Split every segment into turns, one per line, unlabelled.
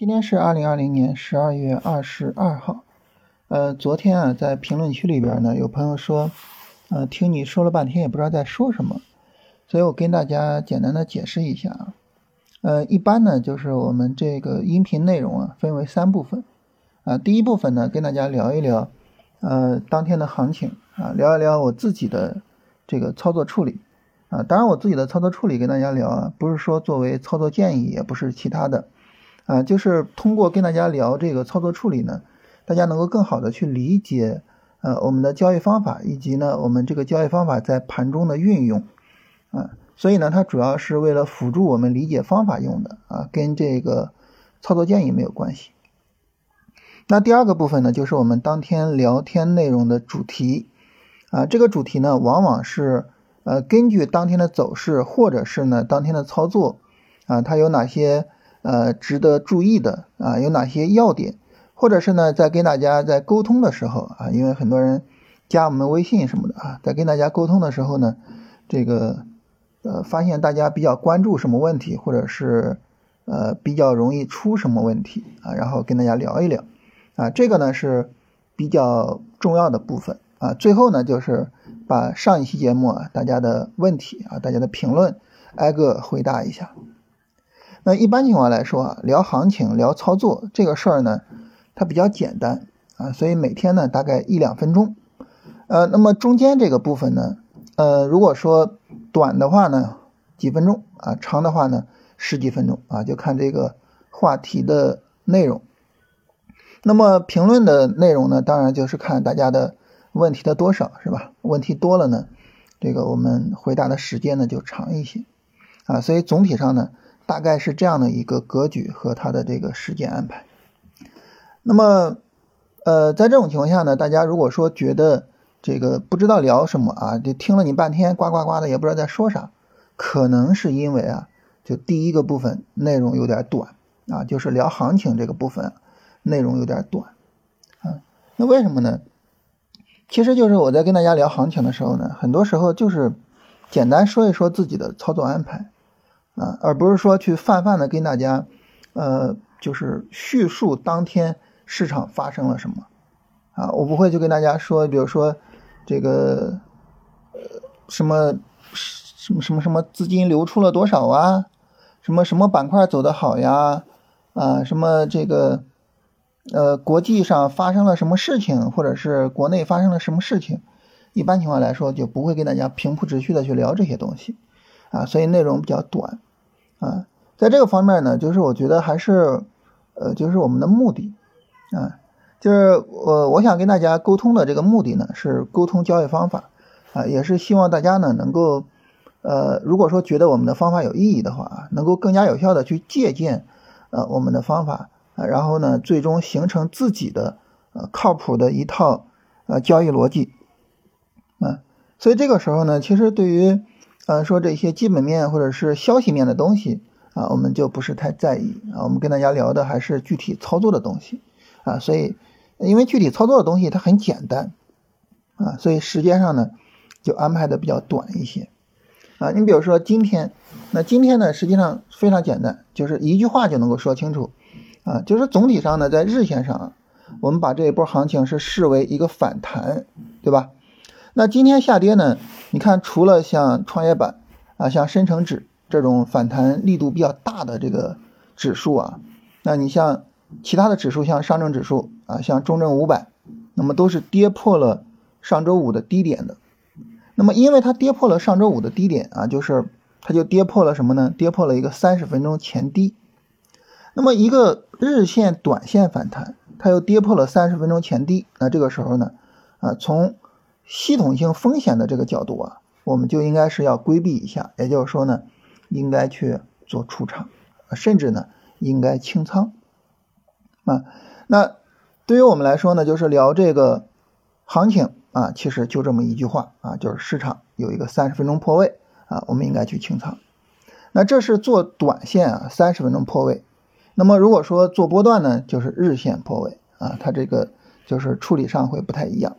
今天是二零二零年十二月二十二号。呃，昨天啊，在评论区里边呢，有朋友说，呃，听你说了半天也不知道在说什么，所以我跟大家简单的解释一下啊。呃，一般呢，就是我们这个音频内容啊，分为三部分啊。第一部分呢，跟大家聊一聊，呃，当天的行情啊，聊一聊我自己的这个操作处理啊。当然，我自己的操作处理跟大家聊啊，不是说作为操作建议，也不是其他的。啊，就是通过跟大家聊这个操作处理呢，大家能够更好的去理解呃我们的交易方法，以及呢我们这个交易方法在盘中的运用啊，所以呢它主要是为了辅助我们理解方法用的啊，跟这个操作建议没有关系。那第二个部分呢，就是我们当天聊天内容的主题啊，这个主题呢往往是呃根据当天的走势或者是呢当天的操作啊，它有哪些。呃，值得注意的啊，有哪些要点？或者是呢，在跟大家在沟通的时候啊，因为很多人加我们微信什么的啊，在跟大家沟通的时候呢，这个呃，发现大家比较关注什么问题，或者是呃比较容易出什么问题啊，然后跟大家聊一聊啊，这个呢是比较重要的部分啊。最后呢，就是把上一期节目啊大家的问题啊，大家的评论挨个回答一下。那一般情况来说啊，聊行情、聊操作这个事儿呢，它比较简单啊，所以每天呢大概一两分钟。呃，那么中间这个部分呢，呃，如果说短的话呢，几分钟啊，长的话呢，十几分钟啊，就看这个话题的内容。那么评论的内容呢，当然就是看大家的问题的多少，是吧？问题多了呢，这个我们回答的时间呢就长一些啊，所以总体上呢。大概是这样的一个格局和它的这个时间安排。那么，呃，在这种情况下呢，大家如果说觉得这个不知道聊什么啊，就听了你半天呱呱呱的也不知道在说啥，可能是因为啊，就第一个部分内容有点短啊，就是聊行情这个部分内容有点短啊。那为什么呢？其实就是我在跟大家聊行情的时候呢，很多时候就是简单说一说自己的操作安排。啊，而不是说去泛泛的跟大家，呃，就是叙述当天市场发生了什么，啊，我不会就跟大家说，比如说这个，呃，什么什么什么什么资金流出了多少啊，什么什么板块走得好呀，啊，什么这个，呃，国际上发生了什么事情，或者是国内发生了什么事情，一般情况来说就不会跟大家平铺直叙的去聊这些东西，啊，所以内容比较短。啊，在这个方面呢，就是我觉得还是，呃，就是我们的目的，啊，就是我我想跟大家沟通的这个目的呢，是沟通交易方法，啊，也是希望大家呢能够，呃，如果说觉得我们的方法有意义的话，能够更加有效的去借鉴，呃，我们的方法，啊，然后呢，最终形成自己的，呃，靠谱的一套，呃，交易逻辑，啊，所以这个时候呢，其实对于。呃，说这些基本面或者是消息面的东西啊，我们就不是太在意啊。我们跟大家聊的还是具体操作的东西啊，所以因为具体操作的东西它很简单啊，所以时间上呢就安排的比较短一些啊。你比如说今天，那今天呢实际上非常简单，就是一句话就能够说清楚啊，就是总体上呢在日线上，我们把这一波行情是视为一个反弹，对吧？那今天下跌呢？你看，除了像创业板啊、像深成指这种反弹力度比较大的这个指数啊，那你像其他的指数，像上证指数啊、像中证五百，那么都是跌破了上周五的低点的。那么，因为它跌破了上周五的低点啊，就是它就跌破了什么呢？跌破了一个三十分钟前低。那么，一个日线、短线反弹，它又跌破了三十分钟前低，那这个时候呢，啊，从系统性风险的这个角度啊，我们就应该是要规避一下，也就是说呢，应该去做出场，甚至呢，应该清仓啊。那对于我们来说呢，就是聊这个行情啊，其实就这么一句话啊，就是市场有一个三十分钟破位啊，我们应该去清仓。那这是做短线啊，三十分钟破位。那么如果说做波段呢，就是日线破位啊，它这个就是处理上会不太一样。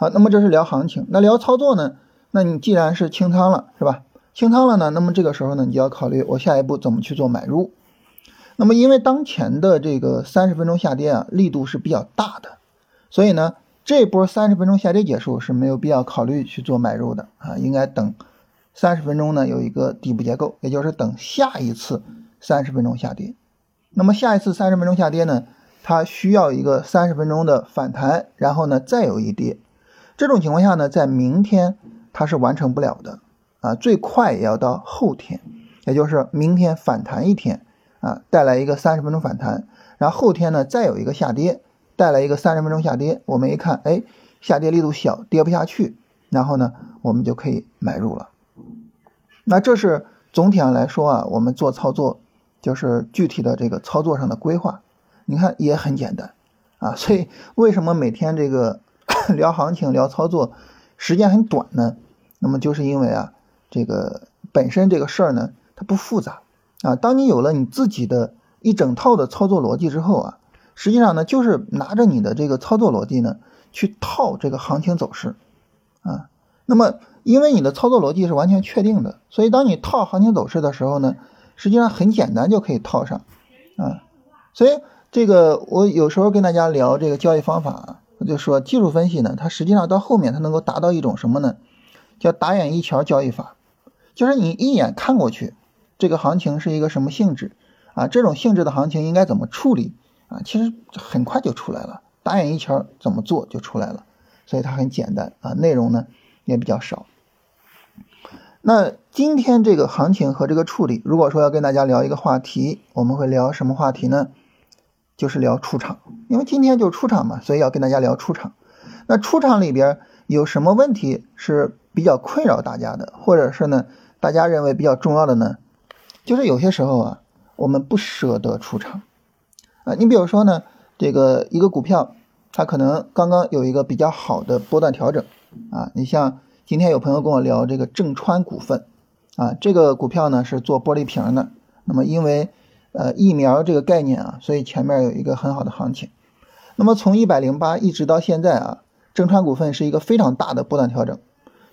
好，那么这是聊行情，那聊操作呢？那你既然是清仓了，是吧？清仓了呢，那么这个时候呢，你就要考虑我下一步怎么去做买入。那么因为当前的这个三十分钟下跌啊，力度是比较大的，所以呢，这波三十分钟下跌结束是没有必要考虑去做买入的啊，应该等三十分钟呢有一个底部结构，也就是等下一次三十分钟下跌。那么下一次三十分钟下跌呢，它需要一个三十分钟的反弹，然后呢再有一跌。这种情况下呢，在明天它是完成不了的啊，最快也要到后天，也就是明天反弹一天啊，带来一个三十分钟反弹，然后后天呢再有一个下跌，带来一个三十分钟下跌。我们一看，哎，下跌力度小，跌不下去，然后呢，我们就可以买入了。那这是总体上来说啊，我们做操作就是具体的这个操作上的规划，你看也很简单啊。所以为什么每天这个？聊行情、聊操作，时间很短呢。那么就是因为啊，这个本身这个事儿呢，它不复杂啊。当你有了你自己的一整套的操作逻辑之后啊，实际上呢，就是拿着你的这个操作逻辑呢，去套这个行情走势啊。那么因为你的操作逻辑是完全确定的，所以当你套行情走势的时候呢，实际上很简单就可以套上啊。所以这个我有时候跟大家聊这个交易方法。我就说技术分析呢，它实际上到后面它能够达到一种什么呢？叫打眼一瞧交易法，就是你一眼看过去，这个行情是一个什么性质啊？这种性质的行情应该怎么处理啊？其实很快就出来了，打眼一瞧怎么做就出来了，所以它很简单啊，内容呢也比较少。那今天这个行情和这个处理，如果说要跟大家聊一个话题，我们会聊什么话题呢？就是聊出场，因为今天就出场嘛，所以要跟大家聊出场。那出场里边有什么问题是比较困扰大家的，或者是呢，大家认为比较重要的呢？就是有些时候啊，我们不舍得出场啊。你比如说呢，这个一个股票，它可能刚刚有一个比较好的波段调整啊。你像今天有朋友跟我聊这个正川股份啊，这个股票呢是做玻璃瓶的，那么因为呃，疫苗这个概念啊，所以前面有一个很好的行情。那么从一百零八一直到现在啊，正川股份是一个非常大的波段调整，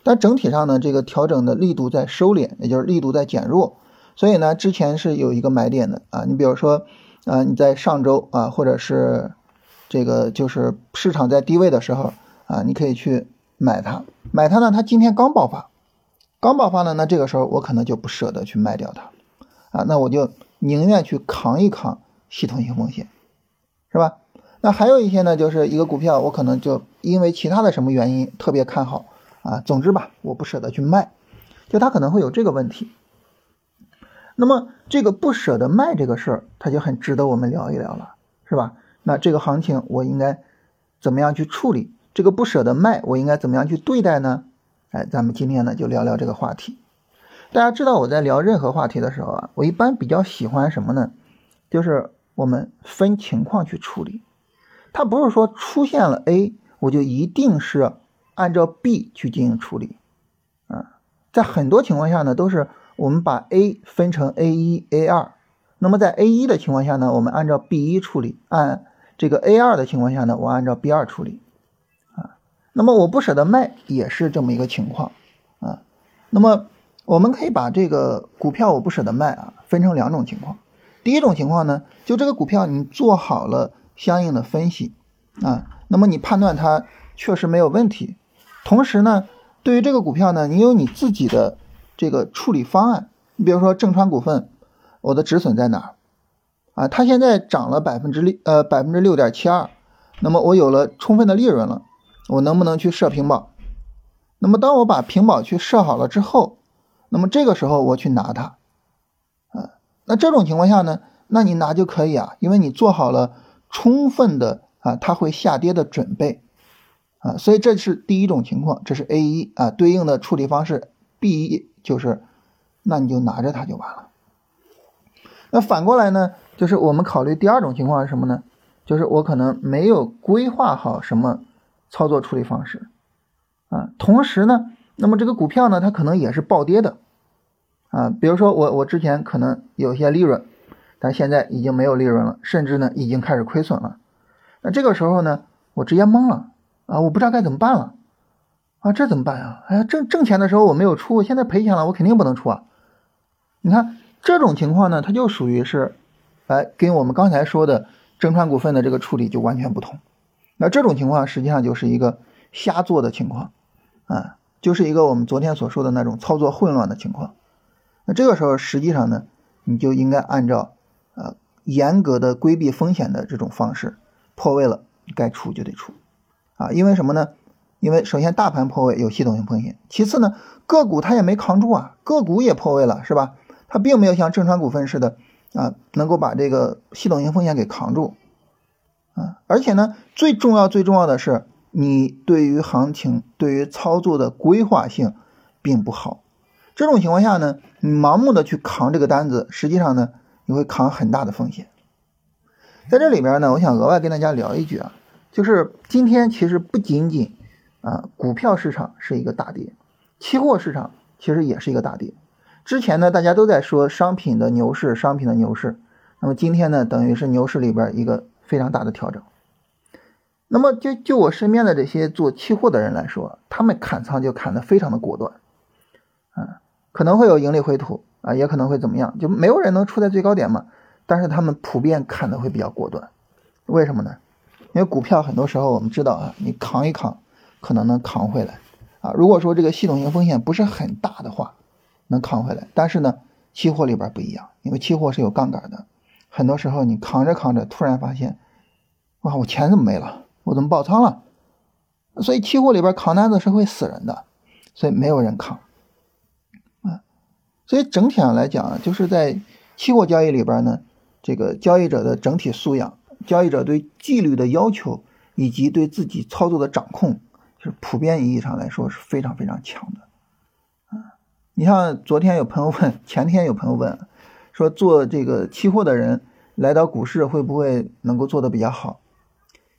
但整体上呢，这个调整的力度在收敛，也就是力度在减弱。所以呢，之前是有一个买点的啊。你比如说啊，你在上周啊，或者是这个就是市场在低位的时候啊，你可以去买它。买它呢，它今天刚爆发，刚爆发呢，那这个时候我可能就不舍得去卖掉它啊，那我就。宁愿去扛一扛系统性风险，是吧？那还有一些呢，就是一个股票，我可能就因为其他的什么原因特别看好啊。总之吧，我不舍得去卖，就它可能会有这个问题。那么这个不舍得卖这个事儿，它就很值得我们聊一聊了，是吧？那这个行情我应该怎么样去处理？这个不舍得卖，我应该怎么样去对待呢？哎，咱们今天呢就聊聊这个话题。大家知道我在聊任何话题的时候啊，我一般比较喜欢什么呢？就是我们分情况去处理。它不是说出现了 A，我就一定是按照 B 去进行处理啊。在很多情况下呢，都是我们把 A 分成 A 一、A 二。那么在 A 一的情况下呢，我们按照 B 一处理；按这个 A 二的情况下呢，我按照 B 二处理啊。那么我不舍得卖，也是这么一个情况啊。那么。我们可以把这个股票我不舍得卖啊，分成两种情况。第一种情况呢，就这个股票你做好了相应的分析啊，那么你判断它确实没有问题。同时呢，对于这个股票呢，你有你自己的这个处理方案。你比如说正川股份，我的止损在哪儿啊？它现在涨了百分之六呃百分之六点七二，那么我有了充分的利润了，我能不能去设平保？那么当我把平保去设好了之后。那么这个时候我去拿它，啊，那这种情况下呢，那你拿就可以啊，因为你做好了充分的啊，它会下跌的准备，啊，所以这是第一种情况，这是 A 一啊，对应的处理方式 B 一就是，那你就拿着它就完了。那反过来呢，就是我们考虑第二种情况是什么呢？就是我可能没有规划好什么操作处理方式，啊，同时呢。那么这个股票呢，它可能也是暴跌的，啊，比如说我我之前可能有些利润，但现在已经没有利润了，甚至呢已经开始亏损了。那这个时候呢，我直接懵了啊，我不知道该怎么办了啊，这怎么办呀？哎呀，挣挣钱的时候我没有出，现在赔钱了，我肯定不能出啊。你看这种情况呢，它就属于是哎，跟我们刚才说的正川股份的这个处理就完全不同。那这种情况实际上就是一个瞎做的情况，啊，就是一个我们昨天所说的那种操作混乱的情况。那这个时候实际上呢，你就应该按照呃严格的规避风险的这种方式，破位了该出就得出，啊，因为什么呢？因为首先大盘破位有系统性风险，其次呢个股它也没扛住啊，个股也破位了是吧？它并没有像正川股份似的啊，能够把这个系统性风险给扛住。啊，而且呢，最重要最重要的是，你对于行情、对于操作的规划性并不好。这种情况下呢，你盲目的去扛这个单子，实际上呢，你会扛很大的风险。在这里边呢，我想额外跟大家聊一句啊，就是今天其实不仅仅啊，股票市场是一个大跌，期货市场其实也是一个大跌。之前呢，大家都在说商品的牛市，商品的牛市，那么今天呢，等于是牛市里边一个。非常大的调整，那么就就我身边的这些做期货的人来说，他们砍仓就砍得非常的果断，啊，可能会有盈利回吐啊，也可能会怎么样，就没有人能出在最高点嘛，但是他们普遍砍的会比较果断，为什么呢？因为股票很多时候我们知道啊，你扛一扛，可能能扛回来啊，如果说这个系统性风险不是很大的话，能扛回来，但是呢，期货里边不一样，因为期货是有杠杆的。很多时候，你扛着扛着，突然发现，哇，我钱怎么没了？我怎么爆仓了？所以期货里边扛单子是会死人的，所以没有人扛啊。所以整体上来讲，就是在期货交易里边呢，这个交易者的整体素养、交易者对纪律的要求以及对自己操作的掌控，就是普遍意义上来说是非常非常强的啊。你像昨天有朋友问，前天有朋友问。说做这个期货的人来到股市会不会能够做得比较好？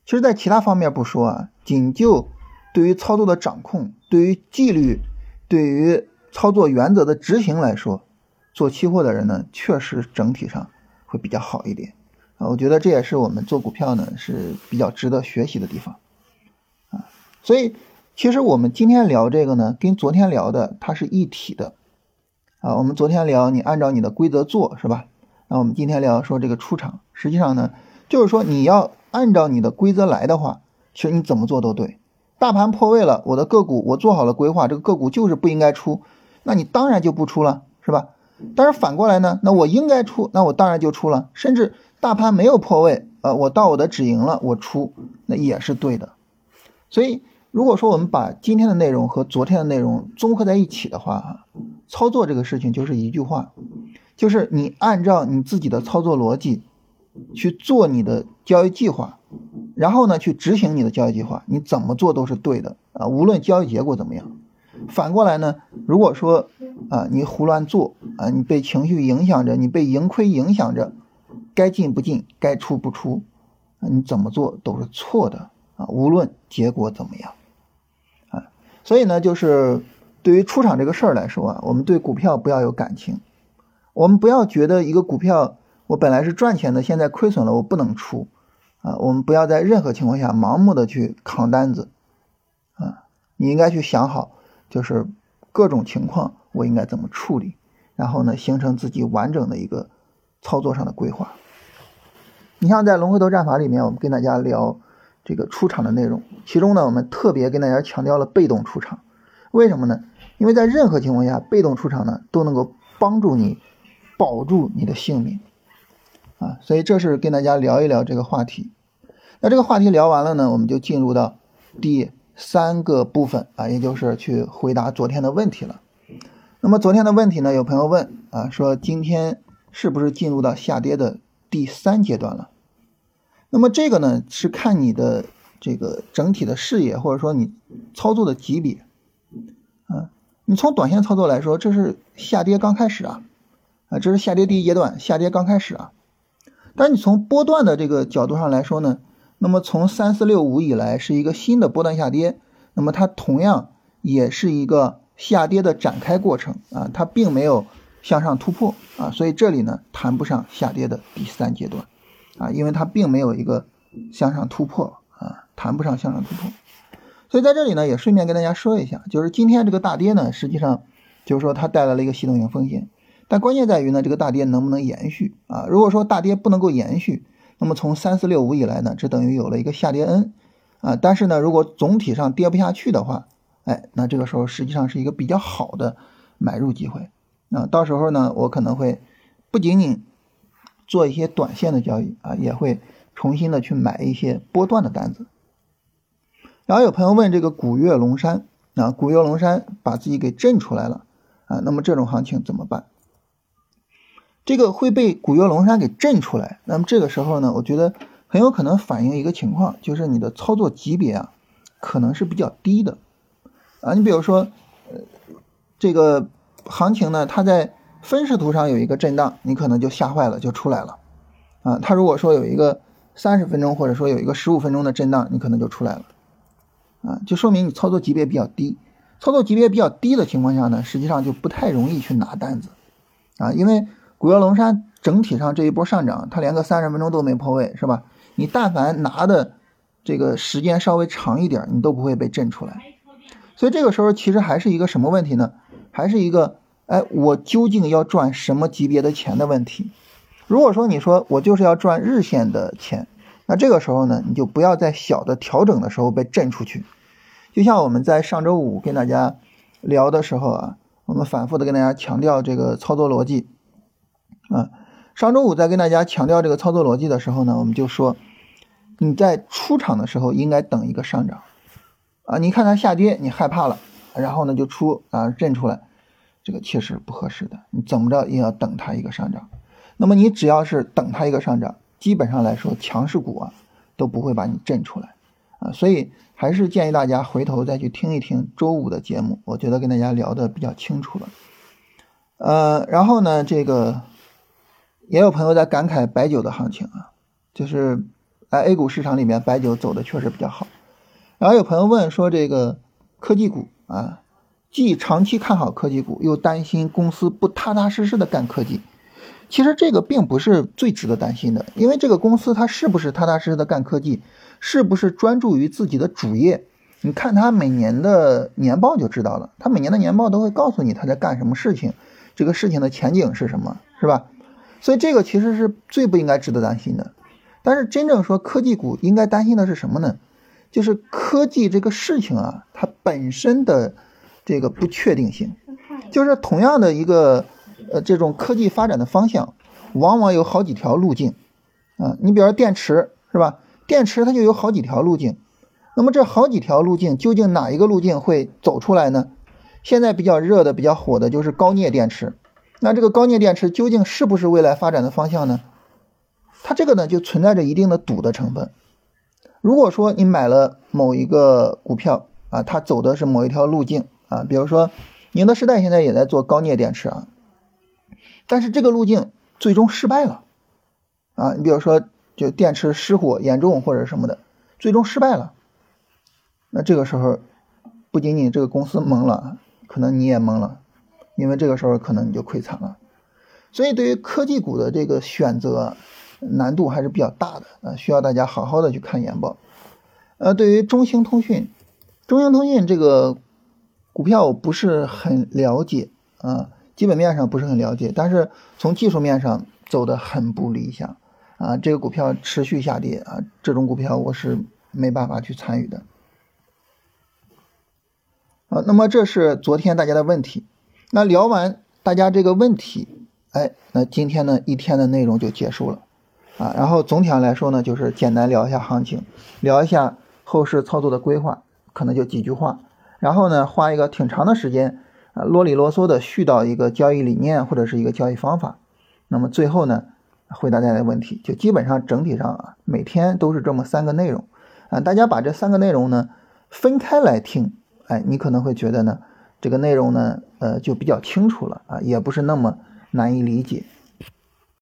其实，在其他方面不说啊，仅就对于操作的掌控、对于纪律、对于操作原则的执行来说，做期货的人呢，确实整体上会比较好一点啊。我觉得这也是我们做股票呢是比较值得学习的地方啊。所以，其实我们今天聊这个呢，跟昨天聊的它是一体的。啊，我们昨天聊你按照你的规则做是吧？那我们今天聊说这个出场，实际上呢，就是说你要按照你的规则来的话，其实你怎么做都对。大盘破位了，我的个股我做好了规划，这个个股就是不应该出，那你当然就不出了，是吧？但是反过来呢，那我应该出，那我当然就出了。甚至大盘没有破位，呃，我到我的止盈了，我出，那也是对的。所以。如果说我们把今天的内容和昨天的内容综合在一起的话，操作这个事情就是一句话，就是你按照你自己的操作逻辑去做你的交易计划，然后呢去执行你的交易计划，你怎么做都是对的啊，无论交易结果怎么样。反过来呢，如果说啊你胡乱做啊，你被情绪影响着，你被盈亏影响着，该进不进，该出不出，啊你怎么做都是错的啊，无论结果怎么样啊。所以呢，就是对于出场这个事儿来说啊，我们对股票不要有感情，我们不要觉得一个股票我本来是赚钱的，现在亏损了，我不能出啊。我们不要在任何情况下盲目的去扛单子啊。你应该去想好，就是各种情况我应该怎么处理，然后呢，形成自己完整的一个操作上的规划。你像在龙回头战法里面，我们跟大家聊。这个出场的内容，其中呢，我们特别跟大家强调了被动出场，为什么呢？因为在任何情况下，被动出场呢都能够帮助你保住你的性命啊，所以这是跟大家聊一聊这个话题。那这个话题聊完了呢，我们就进入到第三个部分啊，也就是去回答昨天的问题了。那么昨天的问题呢，有朋友问啊，说今天是不是进入到下跌的第三阶段了？那么这个呢，是看你的这个整体的视野，或者说你操作的级别，啊，你从短线操作来说，这是下跌刚开始啊，啊，这是下跌第一阶段，下跌刚开始啊。但你从波段的这个角度上来说呢，那么从三四六五以来是一个新的波段下跌，那么它同样也是一个下跌的展开过程啊，它并没有向上突破啊，所以这里呢谈不上下跌的第三阶段。啊，因为它并没有一个向上突破啊，谈不上向上突破，所以在这里呢，也顺便跟大家说一下，就是今天这个大跌呢，实际上就是说它带来了一个系统性风险，但关键在于呢，这个大跌能不能延续啊？如果说大跌不能够延续，那么从三四六五以来呢，这等于有了一个下跌 N 啊。但是呢，如果总体上跌不下去的话，哎，那这个时候实际上是一个比较好的买入机会啊。到时候呢，我可能会不仅仅做一些短线的交易啊，也会重新的去买一些波段的单子。然后有朋友问这个古岳龙山啊，古岳龙山把自己给震出来了啊，那么这种行情怎么办？这个会被古越龙山给震出来，那么这个时候呢，我觉得很有可能反映一个情况，就是你的操作级别啊，可能是比较低的。啊，你比如说，呃，这个行情呢，它在分时图上有一个震荡，你可能就吓坏了，就出来了。啊，它如果说有一个三十分钟，或者说有一个十五分钟的震荡，你可能就出来了。啊，就说明你操作级别比较低。操作级别比较低的情况下呢，实际上就不太容易去拿单子。啊，因为古岳龙山整体上这一波上涨，它连个三十分钟都没破位，是吧？你但凡拿的这个时间稍微长一点，你都不会被震出来。所以这个时候其实还是一个什么问题呢？还是一个，哎，我究竟要赚什么级别的钱的问题。如果说你说我就是要赚日线的钱，那这个时候呢，你就不要在小的调整的时候被震出去。就像我们在上周五跟大家聊的时候啊，我们反复的跟大家强调这个操作逻辑啊。上周五在跟大家强调这个操作逻辑的时候呢，我们就说你在出场的时候应该等一个上涨。啊，你看它下跌，你害怕了，然后呢就出啊震出来，这个确实不合适的。你怎么着也要等它一个上涨。那么你只要是等它一个上涨，基本上来说强势股啊都不会把你震出来啊。所以还是建议大家回头再去听一听周五的节目，我觉得跟大家聊的比较清楚了。呃，然后呢，这个也有朋友在感慨白酒的行情啊，就是在 A 股市场里面，白酒走的确实比较好。然后有朋友问说：“这个科技股啊，既长期看好科技股，又担心公司不踏踏实实的干科技。其实这个并不是最值得担心的，因为这个公司它是不是踏踏实实的干科技，是不是专注于自己的主业？你看它每年的年报就知道了，它每年的年报都会告诉你它在干什么事情，这个事情的前景是什么，是吧？所以这个其实是最不应该值得担心的。但是真正说科技股应该担心的是什么呢？”就是科技这个事情啊，它本身的这个不确定性，就是同样的一个呃这种科技发展的方向，往往有好几条路径啊。你比如说电池是吧？电池它就有好几条路径，那么这好几条路径究竟哪一个路径会走出来呢？现在比较热的、比较火的就是高镍电池，那这个高镍电池究竟是不是未来发展的方向呢？它这个呢就存在着一定的赌的成分。如果说你买了某一个股票啊，它走的是某一条路径啊，比如说宁德时代现在也在做高镍电池啊，但是这个路径最终失败了啊，你比如说就电池失火严重或者什么的，最终失败了，那这个时候不仅仅这个公司懵了，可能你也懵了，因为这个时候可能你就亏惨了，所以对于科技股的这个选择。难度还是比较大的啊，需要大家好好的去看研报。呃，对于中兴通讯，中兴通讯这个股票我不是很了解啊，基本面上不是很了解，但是从技术面上走的很不理想啊，这个股票持续下跌啊，这种股票我是没办法去参与的。好，那么这是昨天大家的问题，那聊完大家这个问题，哎，那今天呢一天的内容就结束了。啊，然后总体上来说呢，就是简单聊一下行情，聊一下后市操作的规划，可能就几句话。然后呢，花一个挺长的时间啊，啰里啰嗦的絮叨一个交易理念或者是一个交易方法。那么最后呢，回答大家的问题，就基本上整体上啊，每天都是这么三个内容啊。大家把这三个内容呢分开来听，哎，你可能会觉得呢，这个内容呢，呃，就比较清楚了啊，也不是那么难以理解。